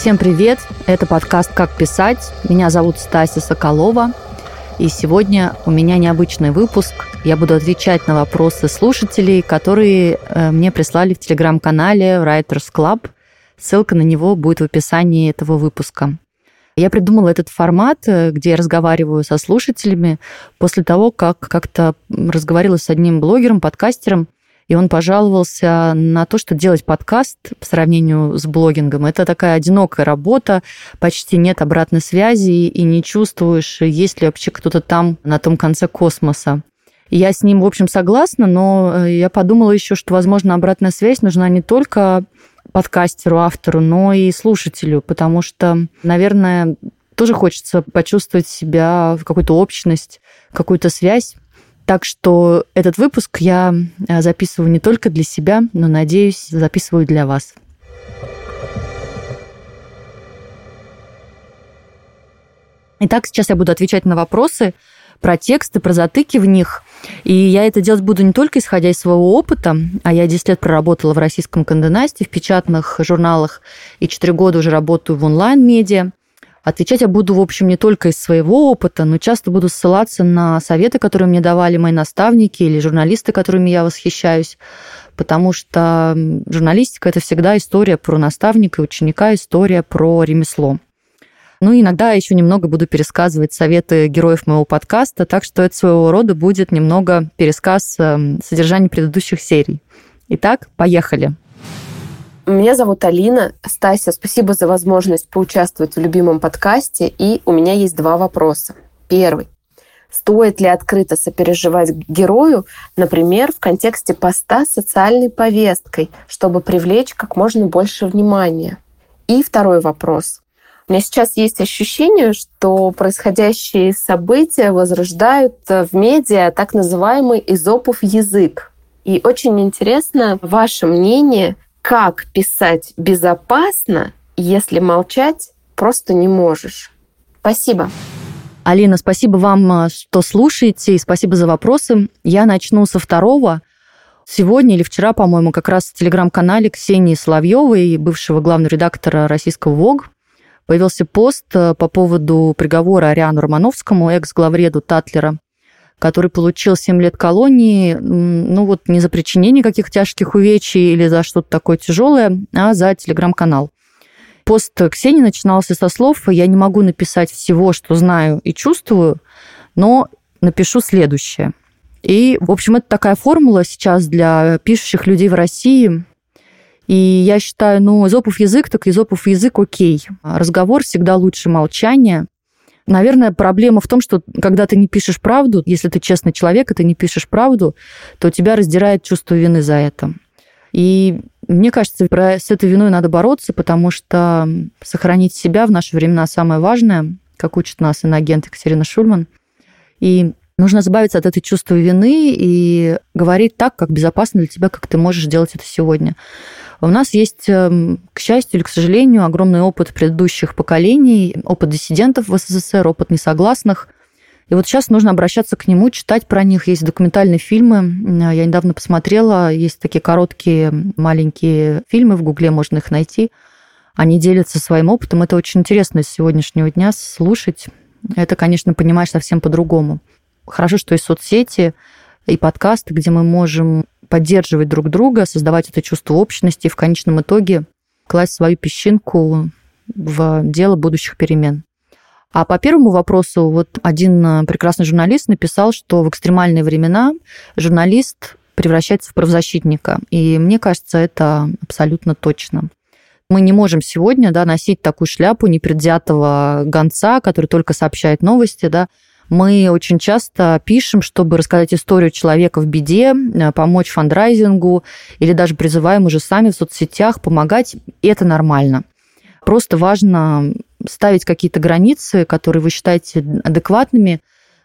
Всем привет! Это подкаст «Как писать». Меня зовут Стася Соколова. И сегодня у меня необычный выпуск. Я буду отвечать на вопросы слушателей, которые э, мне прислали в телеграм-канале Writers Club. Ссылка на него будет в описании этого выпуска. Я придумала этот формат, э, где я разговариваю со слушателями после того, как как-то разговаривала с одним блогером, подкастером, и он пожаловался на то, что делать подкаст по сравнению с блогингом – это такая одинокая работа, почти нет обратной связи, и не чувствуешь, есть ли вообще кто-то там на том конце космоса. Я с ним, в общем, согласна, но э, я подумала еще, что, возможно, обратная связь нужна не только подкастеру, автору, но и слушателю, потому что, наверное, тоже хочется почувствовать себя в какую-то общность, какую-то связь. Так что этот выпуск я э, записываю не только для себя, но, надеюсь, записываю для вас. Итак, сейчас я буду отвечать на вопросы про тексты, про затыки в них. И я это делать буду не только исходя из своего опыта, а я 10 лет проработала в российском Конденасте, в печатных журналах, и 4 года уже работаю в онлайн-медиа. Отвечать я буду, в общем, не только из своего опыта, но часто буду ссылаться на советы, которые мне давали мои наставники или журналисты, которыми я восхищаюсь, потому что журналистика – это всегда история про наставника и ученика, история про ремесло. Ну, иногда еще немного буду пересказывать советы героев моего подкаста, так что это своего рода будет немного пересказ эм, содержания предыдущих серий. Итак, поехали. Меня зовут Алина. Стася, спасибо за возможность поучаствовать в любимом подкасте. И у меня есть два вопроса. Первый. Стоит ли открыто сопереживать герою, например, в контексте поста с социальной повесткой, чтобы привлечь как можно больше внимания? И второй вопрос. У меня сейчас есть ощущение, что происходящие события возрождают в медиа так называемый изопов язык. И очень интересно ваше мнение, как писать безопасно, если молчать просто не можешь. Спасибо. Алина, спасибо вам, э, что слушаете, и спасибо за вопросы. Я начну со второго. Сегодня или вчера, по-моему, как раз в телеграм-канале Ксении Соловьевой, бывшего главного редактора российского ВОГ, появился пост э, по поводу приговора Ариану Романовскому, экс-главреду Татлера, который получил 7 лет колонии, ну вот не за причинение каких тяжких увечий или за что-то такое тяжелое, а за телеграм-канал. Пост Ксении начинался со слов «Я не могу написать всего, что знаю и чувствую, но напишу следующее». И, в общем, это такая формула сейчас для пишущих людей в России. И я считаю, ну, изопов язык, так изопов язык окей. Разговор всегда лучше молчания. Наверное, проблема в том, что когда ты не пишешь правду, если ты честный человек, и ты не пишешь правду, то тебя раздирает чувство вины за это. И мне кажется, с этой виной надо бороться, потому что сохранить себя в наши времена самое важное, как учит нас иноагент Екатерина Шульман. И нужно избавиться от этой чувства вины и говорить так, как безопасно для тебя, как ты можешь делать это сегодня. У нас есть, эм, к счастью или к сожалению, огромный опыт предыдущих поколений, опыт диссидентов в СССР, опыт несогласных. И вот сейчас нужно обращаться к нему, читать про них. Есть документальные фильмы. Я недавно посмотрела. Есть такие короткие, маленькие фильмы. В Гугле можно их найти. Они делятся своим опытом. Это очень интересно с сегодняшнего дня слушать. Это, конечно, понимаешь совсем по-другому. Хорошо, что есть соцсети и подкасты, где мы можем поддерживать друг друга, создавать это чувство общности и в конечном итоге класть свою песчинку в дело будущих перемен. А по первому вопросу, вот один э, прекрасный журналист написал, что в экстремальные времена журналист превращается в правозащитника. И мне кажется, это абсолютно точно. Мы не можем сегодня да, носить такую шляпу непредвзятого гонца, который только сообщает новости, да, мы очень часто пишем, чтобы рассказать историю человека в беде, э, помочь фандрайзингу или даже призываем уже сами в соцсетях помогать. И это нормально. Просто важно ставить какие-то границы, которые вы считаете адекватными,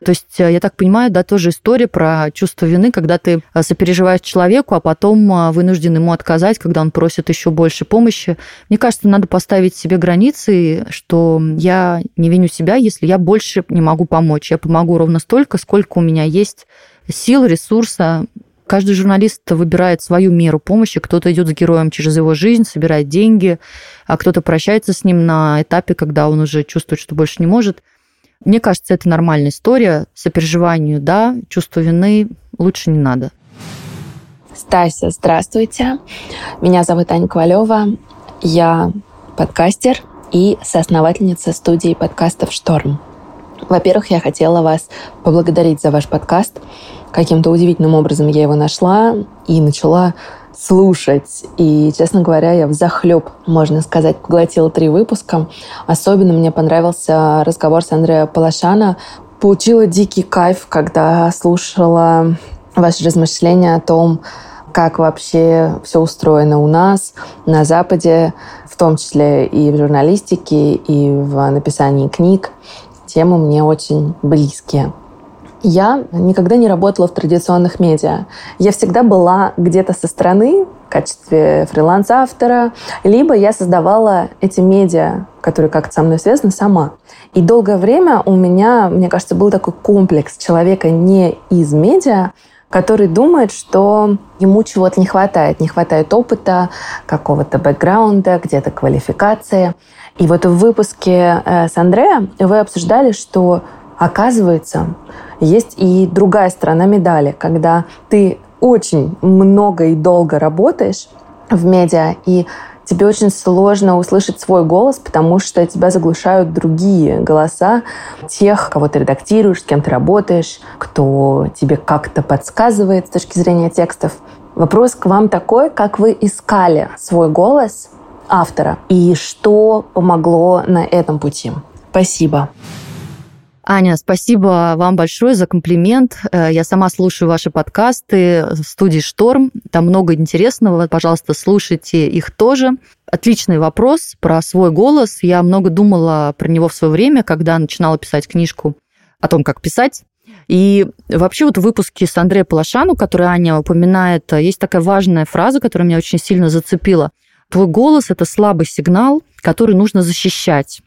то есть, э, я так понимаю, да, тоже история про чувство вины, когда ты э, сопереживаешь человеку, а потом э, вынужден ему отказать, когда он просит еще больше помощи. Мне кажется, надо поставить себе границы, что я не виню себя, если я больше не могу помочь. Я помогу ровно столько, сколько у меня есть сил, ресурса. Каждый журналист выбирает свою меру помощи. Кто-то идет с героем через его жизнь, собирает деньги, а кто-то прощается с ним на этапе, когда он уже чувствует, что больше не может. Мне кажется, это нормальная история. Сопереживанию, да, чувство вины лучше не надо. Стася, здравствуйте. Меня зовут Аня Ковалева. Я подкастер и соосновательница студии подкастов «Шторм». Во-первых, я хотела вас поблагодарить за ваш подкаст. Каким-то удивительным образом я его нашла и начала слушать. И, честно говоря, я в захлеб, можно сказать, поглотила три выпуска. Особенно мне понравился разговор с Андреем Палашана. Получила дикий кайф, когда слушала ваши размышления о том, как вообще все устроено у нас на Западе, в том числе и в журналистике, и в написании книг. Темы мне очень близкие. Я никогда не работала в традиционных медиа. Я всегда была где-то со стороны в качестве фриланс-автора, либо я создавала эти медиа, которые как-то со мной связаны, сама. И долгое время у меня, мне кажется, был такой комплекс человека не из медиа, который думает, что ему чего-то не хватает. Не хватает опыта, какого-то бэкграунда, где-то квалификации. И вот в выпуске э, с Андреем вы обсуждали, что оказывается, есть и другая сторона медали, когда ты очень много и долго работаешь в медиа, и тебе очень сложно услышать свой голос, потому что тебя заглушают другие голоса тех, кого ты редактируешь, с кем ты работаешь, кто тебе как-то подсказывает с точки зрения текстов. Вопрос к вам такой, как вы искали свой голос автора и что помогло на этом пути? Спасибо. Аня, спасибо вам большое за комплимент. Э, я сама слушаю ваши подкасты в студии «Шторм». Там много интересного. Пожалуйста, слушайте их тоже. Отличный вопрос про свой голос. Я много думала про него в свое время, когда начинала писать книжку о том, как писать. И вообще вот в выпуске с Андреем Полошану, который Аня упоминает, есть такая важная фраза, которая меня очень сильно зацепила. Твой голос – это слабый сигнал, который нужно защищать.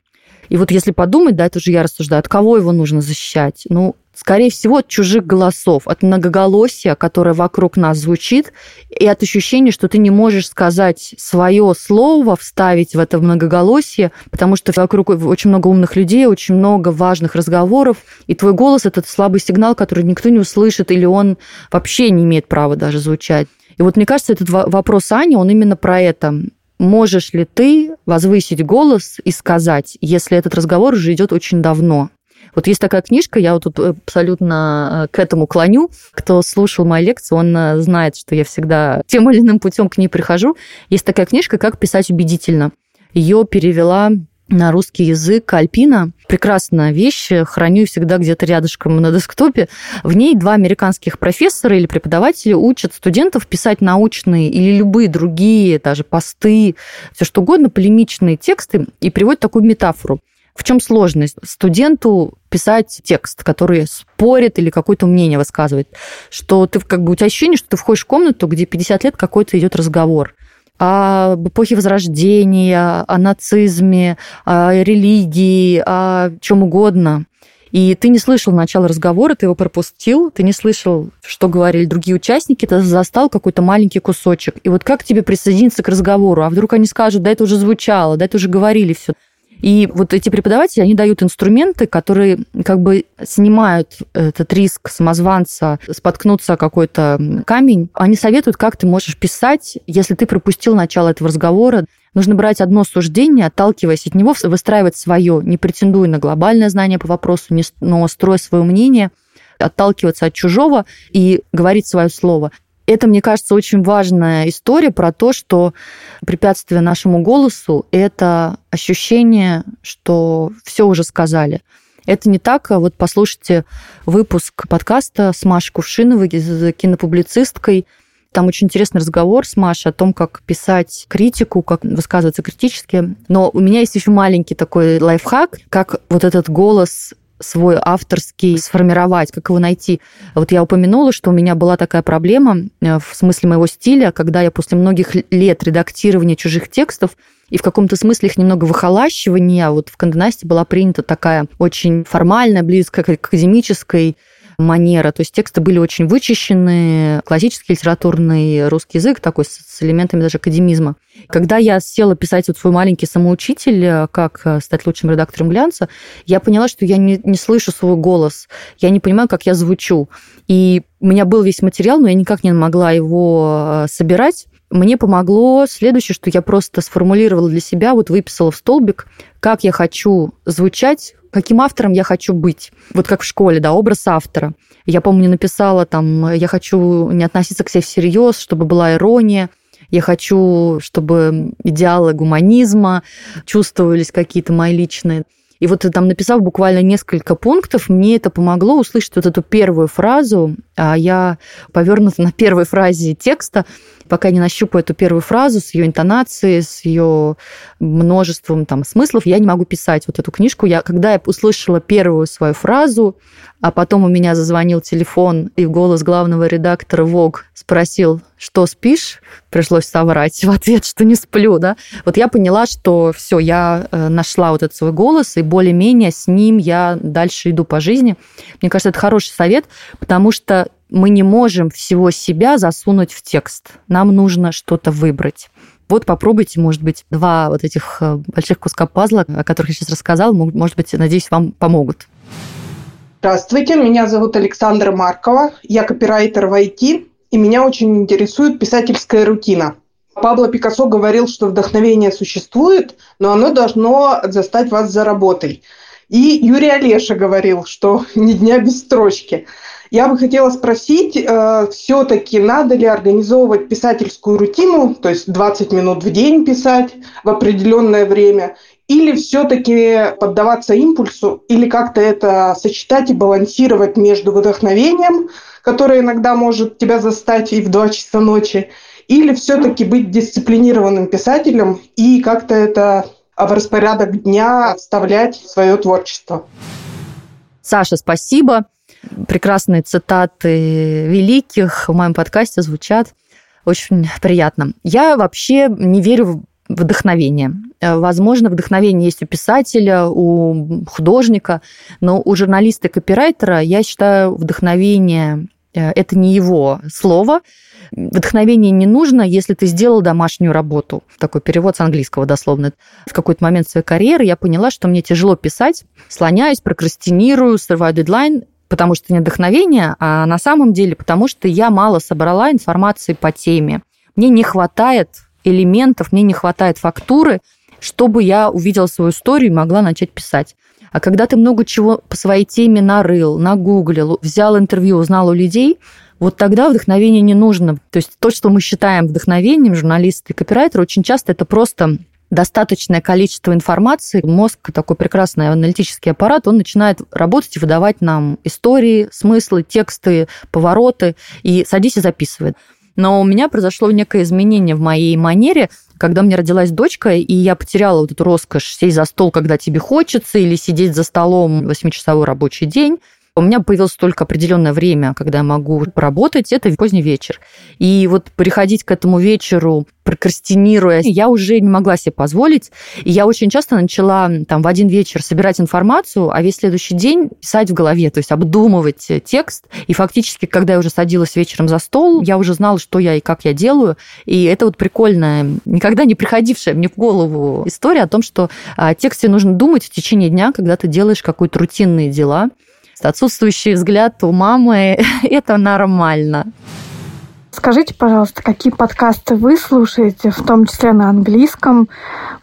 И вот если подумать, да, это уже я рассуждаю, от кого его нужно защищать? Ну, скорее всего, от чужих голосов, от многоголосия, которое вокруг нас звучит, и от ощущения, что ты не можешь сказать свое слово, вставить в это многоголосие, потому что вокруг очень много умных людей, очень много важных разговоров, и твой голос – это слабый сигнал, который никто не услышит, или он вообще не имеет права даже звучать. И вот мне кажется, этот вопрос Ани, он именно про это можешь ли ты возвысить голос и сказать, если этот разговор уже идет очень давно? Вот есть такая книжка, я вот тут абсолютно э, к этому клоню. Кто слушал мои лекции, он э, знает, что я всегда тем или иным путем к ней прихожу. Есть такая книжка «Как писать убедительно». Ее перевела на русский язык Альпина. Прекрасная вещь, храню всегда где-то рядышком на десктопе. В ней два американских профессора или преподавателя учат студентов писать научные или любые другие, даже посты, все что угодно, полемичные тексты и приводят такую метафору. В чем сложность? Студенту писать текст, который спорит или какое-то мнение высказывает, что ты как бы у тебя ощущение, что ты входишь в комнату, где 50 лет какой-то идет разговор об эпохе Возрождения, о нацизме, о религии, о чем угодно. И ты не слышал начала разговора, ты его пропустил, ты не слышал, что говорили другие участники, ты застал какой-то маленький кусочек. И вот как тебе присоединиться к разговору? А вдруг они скажут, да это уже звучало, да это уже говорили все. И вот эти преподаватели, они дают инструменты, которые как бы снимают этот риск самозванца споткнуться о какой-то камень. Они советуют, как ты можешь писать, если ты пропустил начало этого разговора. Нужно брать одно суждение, отталкиваясь от него, выстраивать свое, не претендуя на глобальное знание по вопросу, но строя свое мнение, отталкиваться от чужого и говорить свое слово. Это, мне кажется, очень важная история про то, что препятствие нашему голосу – это ощущение, что все уже сказали. Это не так. Вот послушайте выпуск подкаста с Машей Кувшиновой, кинопублицисткой. Там очень интересный разговор с Машей о том, как писать критику, как высказываться критически. Но у меня есть еще маленький такой лайфхак, как вот этот голос свой авторский сформировать, как его найти. Вот я упомянула, что у меня была такая проблема э, в смысле моего стиля, когда я после многих лет редактирования чужих текстов и в каком-то смысле их немного выхолащивания, вот в Канденасте была принята такая очень формальная, близкая к академической манера. То есть тексты были очень вычищены, классический литературный русский язык такой с элементами даже академизма. Когда я села писать вот свой маленький самоучитель, как стать лучшим редактором глянца, я поняла, что я не, не слышу свой голос, я не понимаю, как я звучу. И у меня был весь материал, но я никак не могла его собирать. Мне помогло следующее, что я просто сформулировала для себя, вот выписала в столбик, как я хочу звучать, каким автором я хочу быть. Вот как в школе, да, образ автора. Я помню, написала там, я хочу не относиться к себе всерьез, чтобы была ирония, я хочу, чтобы идеалы гуманизма чувствовались какие-то мои личные. И вот там написав буквально несколько пунктов, мне это помогло услышать вот эту первую фразу, а я повернута на первой фразе текста, пока не нащупаю эту первую фразу с ее интонацией, с ее множеством там смыслов, я не могу писать вот эту книжку. Я, когда я услышала первую свою фразу, а потом у меня зазвонил телефон, и голос главного редактора ВОГ спросил, что спишь? Пришлось соврать в ответ, что не сплю, да. Вот я поняла, что все, я э, нашла вот этот свой голос, и более-менее с ним я дальше иду по жизни. Мне кажется, это хороший совет, потому что мы не можем всего себя засунуть в текст. Нам нужно что-то выбрать. Вот попробуйте, может быть, два вот этих э, больших куска пазла, о которых я сейчас рассказала, может быть, надеюсь, вам помогут. Здравствуйте, меня зовут Александра Маркова, я копирайтер в IT, и меня очень интересует писательская рутина. Пабло Пикассо говорил, что вдохновение существует, но оно должно застать вас за работой. И Юрий Олеша говорил, что ни дня без строчки. Я бы хотела спросить, э, все-таки надо ли организовывать писательскую рутину, то есть 20 минут в день писать в определенное время, или все-таки поддаваться импульсу, или как-то это сочетать и балансировать между вдохновением, которое иногда может тебя застать и в 2 часа ночи, или все-таки быть дисциплинированным писателем и как-то это в распорядок дня вставлять свое творчество. Саша, спасибо. Прекрасные цитаты великих в моем подкасте звучат. Очень приятно. Я вообще не верю в вдохновение. Возможно, вдохновение есть у писателя, у художника, но у журналиста и копирайтера, я считаю, вдохновение э, – это не его слово. Вдохновение не нужно, если ты сделал домашнюю работу. Такой перевод с английского дословно. В какой-то момент своей карьеры я поняла, что мне тяжело писать, слоняюсь, прокрастинирую, срываю дедлайн, потому что не вдохновение, а на самом деле потому что я мало собрала информации по теме. Мне не хватает элементов, мне не хватает фактуры, чтобы я увидела свою историю и могла начать писать. А когда ты много чего по своей теме нарыл, нагуглил, взял интервью, узнал у людей, вот тогда вдохновение не нужно. То есть то, что мы считаем вдохновением, журналисты и копирайтеры, очень часто это просто достаточное количество информации, мозг, такой прекрасный аналитический аппарат, он начинает работать и выдавать нам истории, смыслы, тексты, повороты, и садись и записывай. Но у меня произошло некое изменение в моей манере, когда мне родилась дочка, и я потеряла вот эту роскошь сесть за стол, когда тебе хочется, или сидеть за столом 8-часовой рабочий день. У меня появилось только определенное время, когда я могу поработать, это поздний вечер. И вот приходить к этому вечеру, прокрастинируя, я уже не могла себе позволить. И я очень часто начала там в один вечер собирать информацию, а весь следующий день писать в голове, то есть обдумывать текст. И фактически, когда я уже садилась вечером за стол, я уже знала, что я и как я делаю. И это вот прикольная, никогда не приходившая мне в голову история о том, что о тексте нужно думать в течение дня, когда ты делаешь какие-то рутинные дела. Отсутствующий взгляд у мамы – это нормально. Скажите, пожалуйста, какие подкасты вы слушаете, в том числе на английском?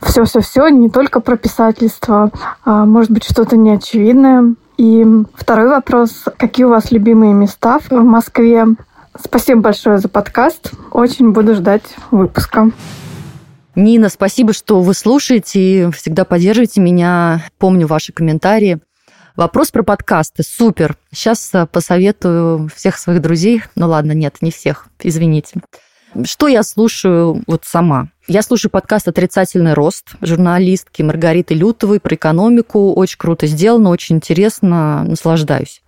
Все-все-все, не только про писательство, а может быть, что-то неочевидное. И второй вопрос. Какие у вас любимые места в Москве? Спасибо большое за подкаст. Очень буду ждать выпуска. Нина, спасибо, что вы слушаете и всегда поддерживаете меня. Помню ваши комментарии. Вопрос про подкасты. Супер. Сейчас э, посоветую всех своих друзей. Ну ладно, нет, не всех, извините. Что я слушаю вот сама? Я слушаю подкаст «Отрицательный рост» журналистки Маргариты Лютовой про экономику. Очень круто сделано, очень интересно, наслаждаюсь.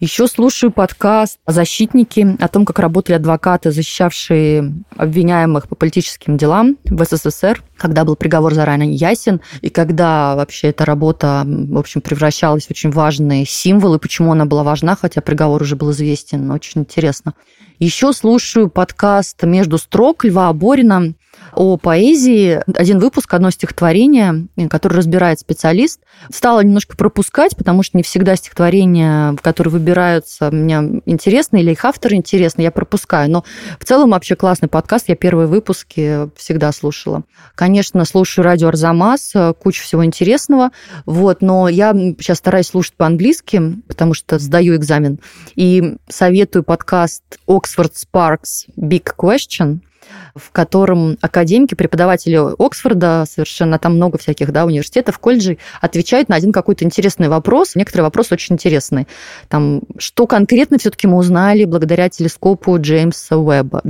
Еще слушаю подкаст «Защитники» о том, как работали адвокаты, защищавшие обвиняемых по политическим делам в СССР, когда был приговор заранее ясен, и когда вообще эта работа, в общем, превращалась в очень важный символ, и почему она была важна, хотя приговор уже был известен. Очень интересно. Еще слушаю подкаст «Между строк» Льва Аборина о поэзии. Один выпуск, одно стихотворение, которое разбирает специалист. Стала немножко пропускать, потому что не всегда стихотворения, которые выбираются, меня интересны или их автор интересны, я пропускаю. Но в целом вообще классный подкаст. Я первые выпуски всегда слушала. Конечно, слушаю радио Арзамас, куча всего интересного. Вот, но я сейчас стараюсь слушать по-английски, потому что сдаю экзамен. И советую подкаст Oxford Sparks Big Question – в котором академики, преподаватели Оксфорда, совершенно там много всяких да, университетов, колледжей, отвечают на один какой-то интересный вопрос. Некоторые вопросы очень интересные. Там, что конкретно все-таки мы узнали благодаря телескопу Джеймса Уэбба?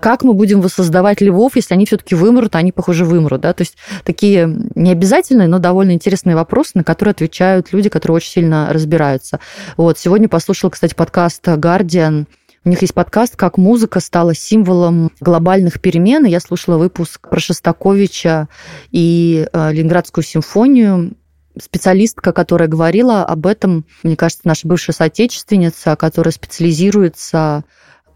как мы будем воссоздавать львов, если они все-таки вымрут, а они, похоже, вымрут. Да? То есть такие необязательные, но довольно интересные вопросы, на которые отвечают люди, которые очень сильно разбираются. Вот. Сегодня послушал, кстати, подкаст «Гардиан», у них есть подкаст «Как музыка стала символом глобальных перемен». я слушала выпуск про Шостаковича и э, Ленинградскую симфонию специалистка, которая говорила об этом, мне кажется, наша бывшая соотечественница, которая специализируется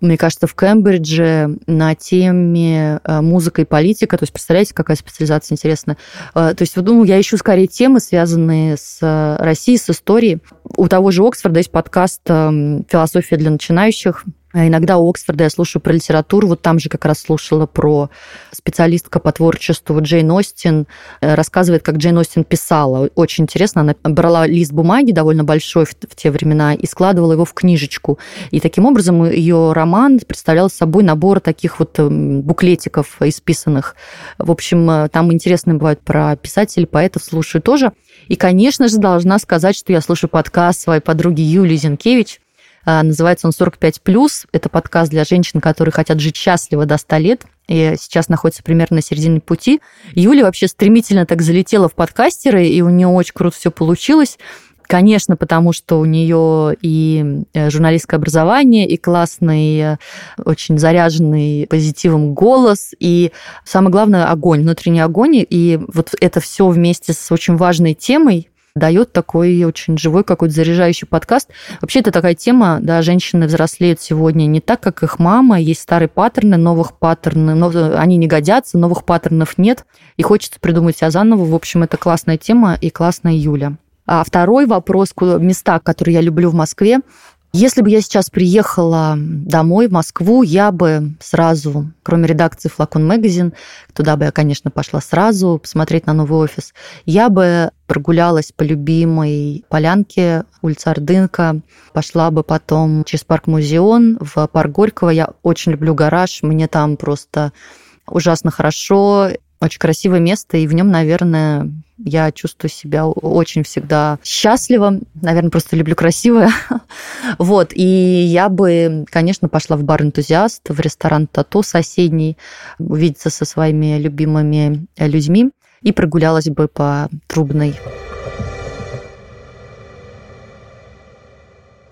мне кажется, в Кембридже на теме э, музыка и политика. То есть, представляете, какая специализация интересная. Э, то есть, ну, я ищу скорее темы, связанные с Россией, с историей. У того же Оксфорда есть подкаст эм, «Философия для начинающих», иногда у Оксфорда я слушаю про литературу. Вот там же как раз слушала про специалистка по творчеству Джейн Остин. Э, рассказывает, как Джейн Остин писала. Очень интересно. Она брала лист бумаги довольно большой в, те времена и складывала его в книжечку. И таким образом ее роман представлял собой набор таких вот эм, буклетиков исписанных. В общем, э, там интересные бывают про писателей, поэтов слушаю тоже. И, конечно же, должна сказать, что я слушаю подкаст своей подруги Юлии Зинкевич – а, называется он «45+.» Это подкаст для женщин, которые хотят жить счастливо до 100 лет и сейчас находится примерно на середине пути. Юля вообще стремительно так залетела в подкастеры, и у нее очень круто все получилось. Конечно, потому что у нее и э, журналистское образование, и классный, э, очень заряженный позитивом голос, и самое главное огонь, внутренний огонь. И вот это все вместе с очень важной темой, дает такой очень живой какой-то заряжающий подкаст. Вообще это такая тема, да, женщины взрослеют сегодня не так, как их мама, есть старые паттерны, новых паттернов, но они не годятся, новых паттернов нет, и хочется придумать себя заново. В общем, это классная тема и классная Юля. А второй вопрос, места, которые я люблю в Москве, если бы я сейчас приехала домой, в Москву, я бы сразу, кроме редакции «Флакон Магазин», туда бы я, конечно, пошла сразу посмотреть на новый офис, я бы прогулялась по любимой полянке улица Ордынка, пошла бы потом через парк Музеон в парк Горького. Я очень люблю гараж, мне там просто ужасно хорошо, очень красивое место, и в нем, наверное, я чувствую себя очень всегда счастливо. Наверное, просто люблю красивое. вот. И я бы, конечно, пошла в бар «Энтузиаст», в ресторан «Тато» соседний, увидеться со своими любимыми людьми и прогулялась бы по Трубной.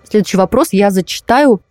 Следующий вопрос я зачитаю.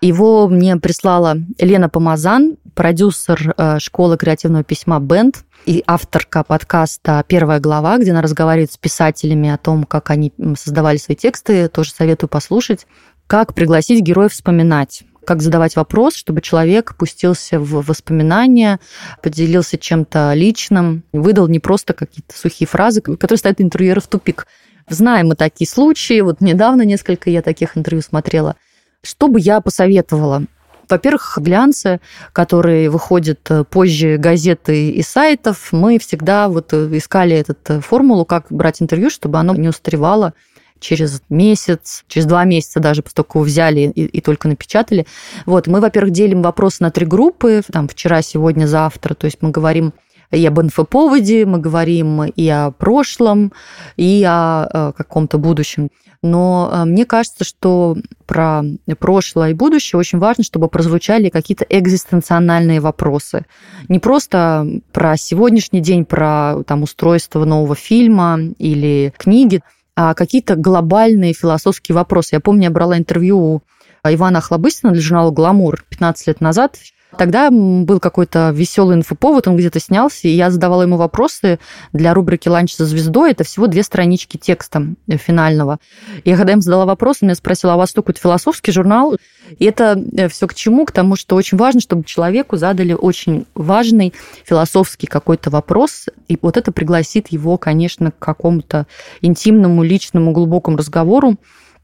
Его мне прислала Лена Помазан, продюсер э, школы креативного письма «Бенд» и авторка подкаста «Первая глава», где она разговаривает с писателями о том, как они создавали свои тексты. Тоже советую послушать. Как пригласить героев вспоминать как задавать вопрос, чтобы человек пустился в воспоминания, поделился чем-то личным, выдал не просто какие-то сухие фразы, которые ставят интервьюера в тупик. Знаем мы такие случаи. Вот недавно несколько я таких интервью смотрела. Что бы я посоветовала? Во-первых, глянцы, которые выходят э, позже газеты и сайтов, мы всегда вот э, искали эту э, формулу, как брать интервью, чтобы оно не устаревало через месяц, через два месяца даже, поскольку взяли и, и только напечатали. Вот, мы, во-первых, делим вопрос на три группы, там, вчера, сегодня, завтра, то есть мы говорим и об инфоповоде, мы говорим и о прошлом, и о каком-то будущем. Но э, мне кажется, что про прошлое и будущее очень важно, чтобы прозвучали какие-то экзистенциональные вопросы. Не просто про сегодняшний день, про там, устройство нового фильма или книги, а какие-то глобальные философские вопросы. Я помню, я брала интервью у Ивана Охлобыстина для журнала «Гламур» 15 лет назад. Тогда был какой-то веселый инфоповод, он где-то снялся, и я задавала ему вопросы для рубрики «Ланч со звездой». Это всего две странички текста финального. И когда я им задала вопрос, он меня спросил, а у вас такой философский журнал? И это э, все к чему? К тому, что очень важно, чтобы человеку задали очень важный философский какой-то вопрос, и вот это пригласит его, конечно, к какому-то интимному, личному, глубокому разговору,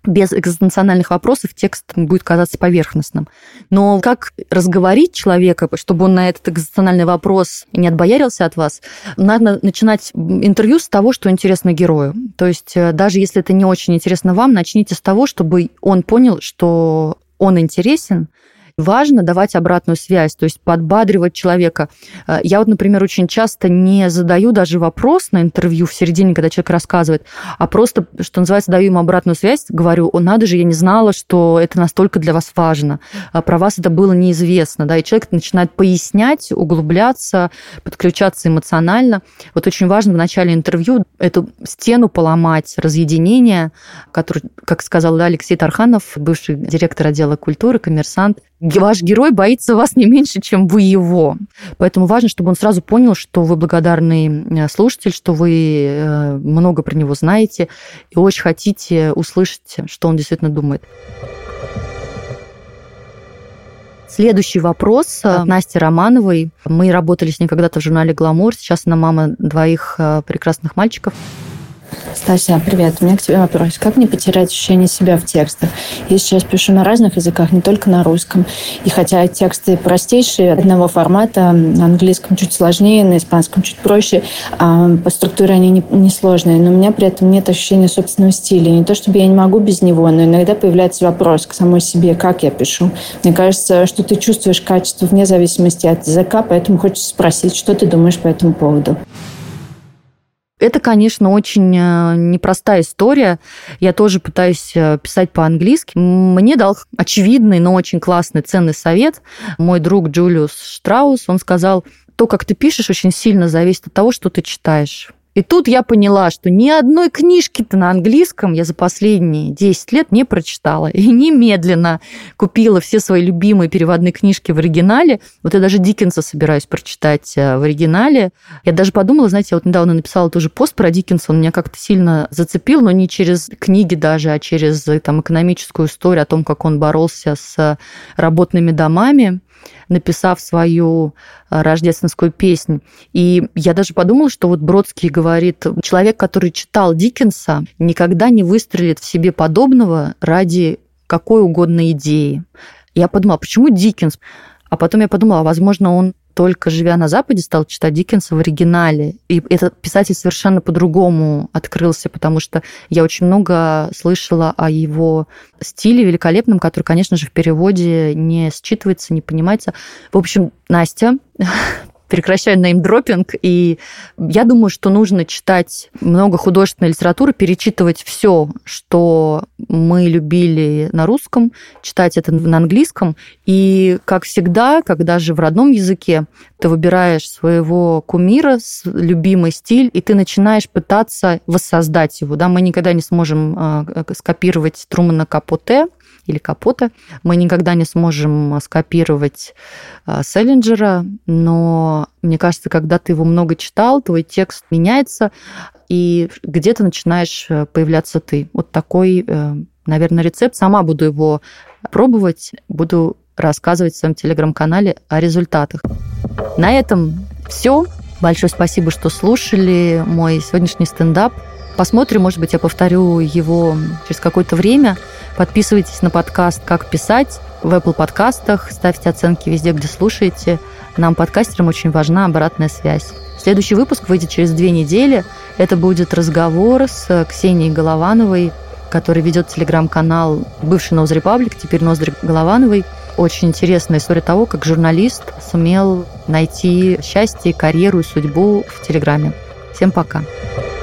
без экзистенциональных вопросов текст будет казаться поверхностным. Но как разговорить человека, чтобы он на этот экзистенциальный вопрос не отбоярился от вас, надо начинать интервью с того, что интересно герою. То есть э, даже если это не очень интересно вам, начните с того, чтобы он понял, что он интересен, важно давать обратную связь, то есть подбадривать человека. Э, я вот, например, очень часто не задаю даже вопрос на интервью в середине, когда человек рассказывает, а просто, что называется, даю ему обратную связь, говорю, о, надо же, я не знала, что это настолько для вас важно, а про вас это было неизвестно, да, и человек начинает пояснять, углубляться, подключаться эмоционально. Вот очень важно в начале интервью эту стену поломать, разъединение, который, как сказал да, Алексей Тарханов, бывший директор отдела культуры, коммерсант, ваш герой боится вас не меньше, чем вы его. Поэтому важно, чтобы он сразу понял, что вы благодарный э, слушатель, что вы э, много про него знаете и очень хотите услышать, что он действительно думает. Следующий вопрос от э, Насти Романовой. Мы работали с ней когда-то в журнале «Гламур». Сейчас она мама двоих прекрасных мальчиков. Стася, привет. У меня к тебе вопрос. Как не потерять ощущение себя в текстах? Я сейчас пишу на разных языках, не только на русском. И хотя тексты простейшие, одного формата, на английском чуть сложнее, на испанском чуть проще, а по структуре они не, не но у меня при этом нет ощущения собственного стиля. Не то, чтобы я не могу без него, но иногда появляется вопрос к самой себе, как я пишу. Мне кажется, что ты чувствуешь качество вне зависимости от языка, поэтому хочется спросить, что ты думаешь по этому поводу. Это, конечно, очень э, непростая история. Я тоже пытаюсь э, писать по-английски. Мне дал очевидный, но очень классный, ценный совет. Мой друг Джулиус Штраус, он сказал, то, как ты пишешь, очень сильно зависит от того, что ты читаешь. И тут я поняла, что ни одной книжки-то на английском я за последние 10 лет не прочитала. И немедленно купила все свои любимые переводные книжки в оригинале. Вот я даже Диккенса собираюсь прочитать э, в оригинале. Я даже подумала, знаете, я вот недавно написала тоже пост про Диккенса, он меня как-то сильно зацепил, но не через книги даже, а через э, там, экономическую историю о том, как он боролся с работными домами написав свою э, рождественскую песню. И я даже подумала, что вот Бродский говорит, человек, который читал Диккенса, никогда не выстрелит в себе подобного ради какой угодно идеи. Я подумала, почему Диккенс? А потом я подумала, возможно, он только живя на Западе, стал читать Диккенса в оригинале. И этот писатель совершенно по-другому открылся, потому что я очень много слышала о его стиле великолепном, который, конечно же, в переводе не считывается, не понимается. В общем, Настя, прекращаю неймдропинг, и я думаю, что нужно читать много художественной литературы, перечитывать все, что мы любили на русском, читать это на английском, и, как всегда, когда же в родном языке ты выбираешь своего кумира, любимый стиль, и ты начинаешь пытаться воссоздать его. Да? Мы никогда не сможем а, скопировать Трумана Капоте, или Капота. Мы никогда не сможем скопировать а, Селлинджера, но мне кажется, когда ты его много читал, твой текст меняется, и где-то начинаешь э, появляться ты. Вот такой, э, наверное, рецепт. Сама буду его пробовать, буду рассказывать в своем телеграм-канале о результатах. На этом все. Большое спасибо, что слушали мой сегодняшний стендап. Посмотрим, может быть, я повторю его через какое-то время. Подписывайтесь на подкаст «Как писать» в Apple подкастах, ставьте оценки везде, где слушаете. Нам, подкастерам, очень важна обратная связь. Следующий выпуск выйдет через две недели. Это будет разговор с Ксенией Головановой, который ведет телеграм-канал бывший Ноз Репаблик, теперь Ноздри Головановой. Очень интересная история того, как журналист сумел найти счастье, карьеру и судьбу в Телеграме. Всем пока. Пока.